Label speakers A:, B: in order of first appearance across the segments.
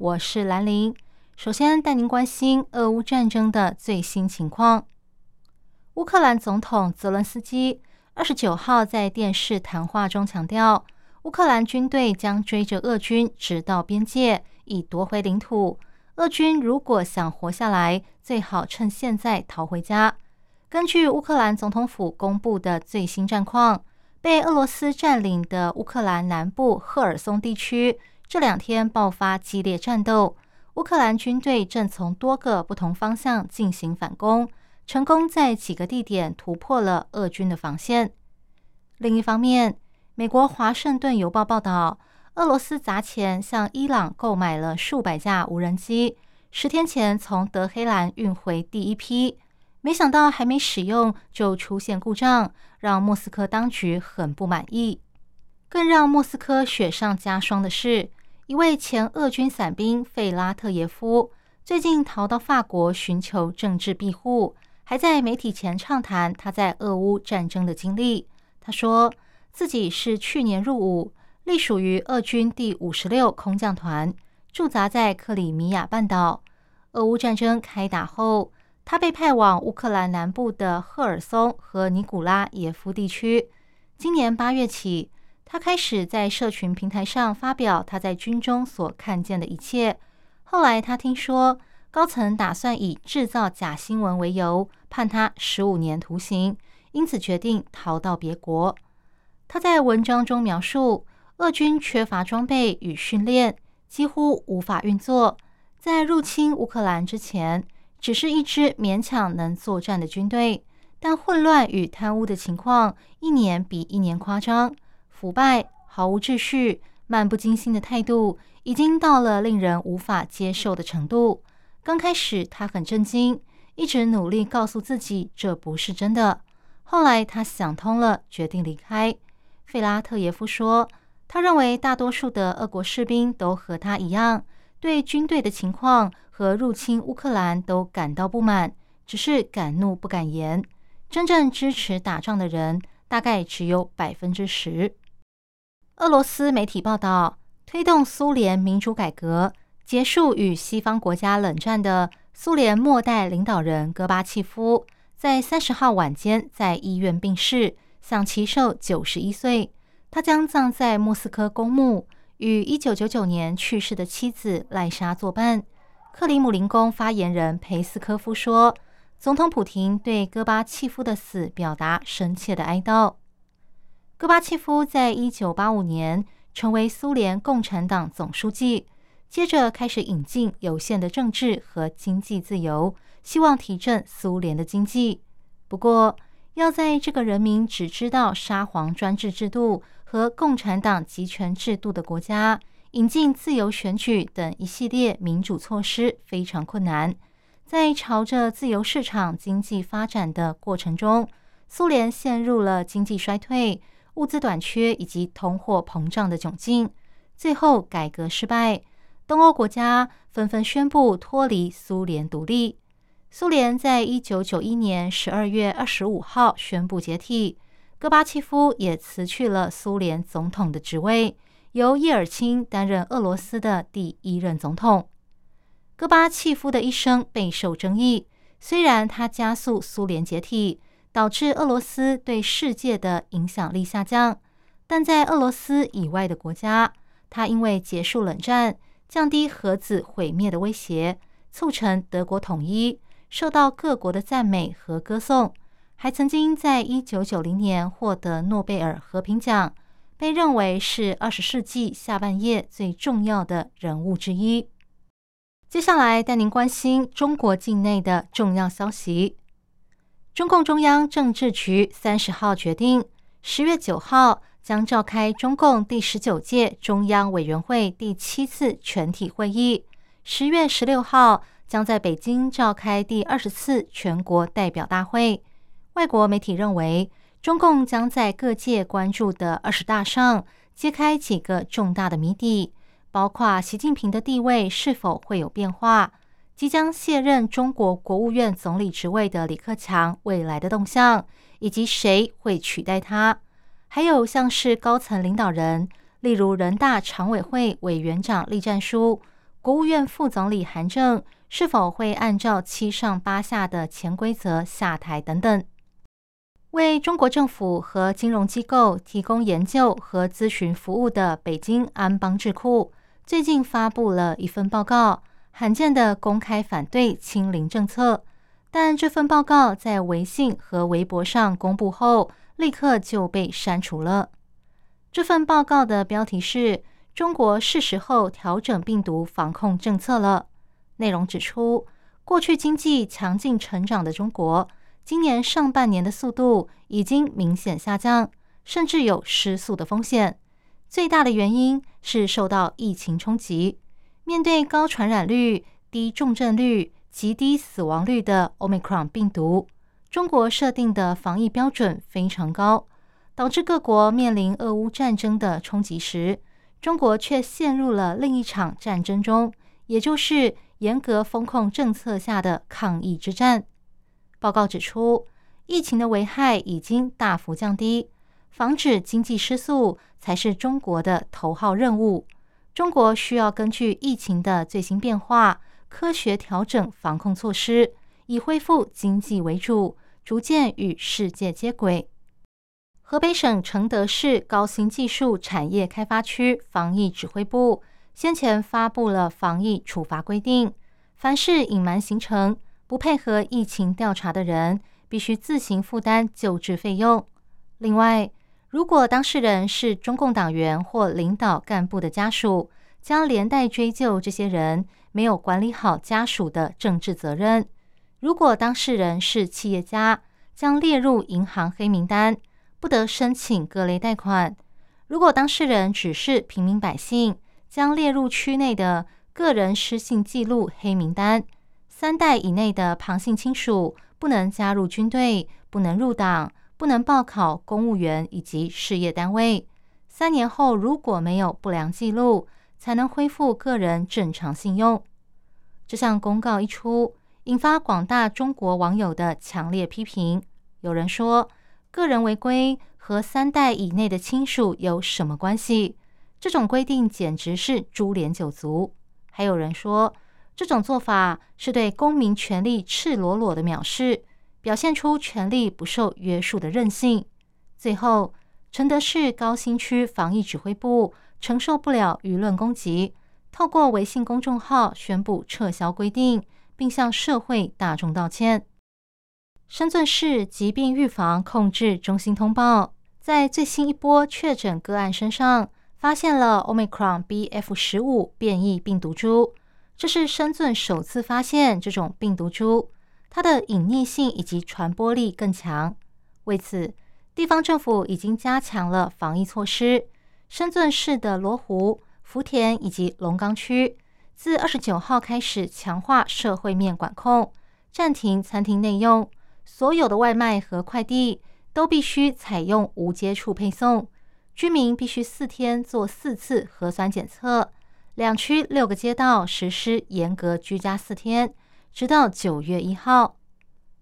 A: 我是兰玲。首先带您关心俄乌战争的最新情况。乌克兰总统泽伦斯基二十九号在电视谈话中强调，乌克兰军队将追着俄军直到边界，以夺回领土。俄军如果想活下来，最好趁现在逃回家。根据乌克兰总统府公布的最新战况，被俄罗斯占领的乌克兰南部赫尔松地区这两天爆发激烈战斗，乌克兰军队正从多个不同方向进行反攻。成功在几个地点突破了俄军的防线。另一方面，美国《华盛顿邮报》报道，俄罗斯砸钱向伊朗购买了数百架无人机，十天前从德黑兰运回第一批，没想到还没使用就出现故障，让莫斯科当局很不满意。更让莫斯科雪上加霜的是，一位前俄军伞兵费拉特耶夫最近逃到法国寻求政治庇护。还在媒体前畅谈他在俄乌战争的经历。他说自己是去年入伍，隶属于俄军第五十六空降团，驻扎在克里米亚半岛。俄乌战争开打后，他被派往乌克兰南部的赫尔松和尼古拉耶夫地区。今年八月起，他开始在社群平台上发表他在军中所看见的一切。后来，他听说。高层打算以制造假新闻为由判他十五年徒刑，因此决定逃到别国。他在文章中描述，俄军缺乏装备与训练，几乎无法运作。在入侵乌克兰之前，只是一支勉强能作战的军队，但混乱与贪污的情况一年比一年夸张，腐败、毫无秩序、漫不经心的态度，已经到了令人无法接受的程度。刚开始，他很震惊，一直努力告诉自己这不是真的。后来，他想通了，决定离开。费拉特耶夫说：“他认为大多数的俄国士兵都和他一样，对军队的情况和入侵乌克兰都感到不满，只是敢怒不敢言。真正支持打仗的人大概只有百分之十。”俄罗斯媒体报道，推动苏联民主改革。结束与西方国家冷战的苏联末代领导人戈巴契夫，在三十号晚间在医院病逝，享其寿九十一岁。他将葬在莫斯科公墓，与一九九九年去世的妻子赖莎作伴。克里姆林宫发言人佩斯科夫说：“总统普廷对戈巴契夫的死表达深切的哀悼。”戈巴契夫在一九八五年成为苏联共产党总书记。接着开始引进有限的政治和经济自由，希望提振苏联的经济。不过，要在这个人民只知道沙皇专制制度和共产党集权制度的国家，引进自由选举等一系列民主措施非常困难。在朝着自由市场经济发展的过程中，苏联陷入了经济衰退、物资短缺以及通货膨胀的窘境，最后改革失败。东欧国家纷纷宣布脱离苏联独立。苏联在一九九一年十二月二十五号宣布解体，戈巴契夫也辞去了苏联总统的职位，由叶尔钦担任俄罗斯的第一任总统。戈巴契夫的一生备受争议，虽然他加速苏联解体，导致俄罗斯对世界的影响力下降，但在俄罗斯以外的国家，他因为结束冷战。降低核子毁灭的威胁，促成德国统一，受到各国的赞美和歌颂，还曾经在一九九零年获得诺贝尔和平奖，被认为是二十世纪下半叶最重要的人物之一。接下来带您关心中国境内的重要消息：中共中央政治局三十号决定，十月九号。将召开中共第十九届中央委员会第七次全体会议，十月十六号将在北京召开第二十次全国代表大会。外国媒体认为，中共将在各界关注的二十大上揭开几个重大的谜底，包括习近平的地位是否会有变化，即将卸任中国国务院总理职位的李克强未来的动向，以及谁会取代他，还有像是高层领导人，例如人大常委会委员长栗战书、国务院副总理韩正，是否会按照七上八下的潜规则下台等等。为中国政府和金融机构提供研究和咨询服务的北京安邦智库最近发布了一份报告，罕见的公开反对“清零”政策。但这份报告在微信和微博上公布后，立刻就被删除了。这份报告的标题是“中国是时候调整病毒防控政策了”，内容指出，过去经济强劲成长的中国。今年上半年的速度已经明显下降，甚至有失速的风险。最大的原因是受到疫情冲击。面对高传染率、低重症率、极低死亡率的 Omicron 病毒，中国设定的防疫标准非常高，导致各国面临俄乌战争的冲击时，中国却陷入了另一场战争中，也就是严格风控政策下的抗疫之战。报告指出，疫情的危害已经大幅降低，防止经济失速才是中国的头号任务。中国需要根据疫情的最新变化，科学调整防控措施，以恢复经济为主，逐渐与世界接轨。河北省承德市高新技术产业开发区防疫指挥部先前发布了防疫处罚规定，凡是隐瞒行程。不配合疫情调查的人，必须自行负担救治费用。另外，如果当事人是中共党员或领导干部的家属，将连带追究这些人没有管理好家属的政治责任。如果当事人是企业家，将列入银行黑名单，不得申请各类贷款。如果当事人只是平民百姓，将列入区内的个人失信记录黑名单。三代以内的旁系亲属不能加入军队，不能入党，不能报考公务员以及事业单位。三年后如果没有不良记录，才能恢复个人正常信用。这项公告一出，引发广大中国网友的强烈批评。有人说，个人违规和三代以内的亲属有什么关系？这种规定简直是株连九族。还有人说。这种做法是对公民权利赤裸裸的藐视，表现出权力不受约束的任性。最后，承德市高新区防疫指挥部承受不了舆论攻击，透过微信公众号宣布撤销规定，并向社会大众道歉。深圳市疾病预防控制中心通报，在最新一波确诊个案身上，发现了 Omicron BF 十五变异病毒株。这是深圳首次发现这种病毒株，它的隐匿性以及传播力更强。为此，地方政府已经加强了防疫措施。深圳市的罗湖、福田以及龙岗区，自二十九号开始强化社会面管控，暂停餐厅内用，所有的外卖和快递都必须采用无接触配送，居民必须四天做四次核酸检测。两区六个街道实施严格居家四天，直到九月一号。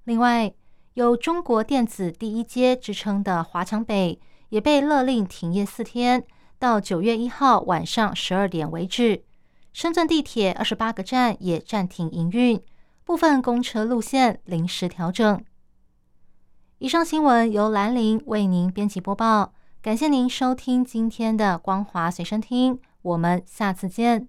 A: 另外，有“中国电子第一街”之称的华强北也被勒令停业四天，到九月一号晚上十二点为止。深圳地铁二十八个站也暂停营运，部分公车路线临时调整。以上新闻由兰陵为您编辑播报，感谢您收听今天的光华随身听。我们下次见。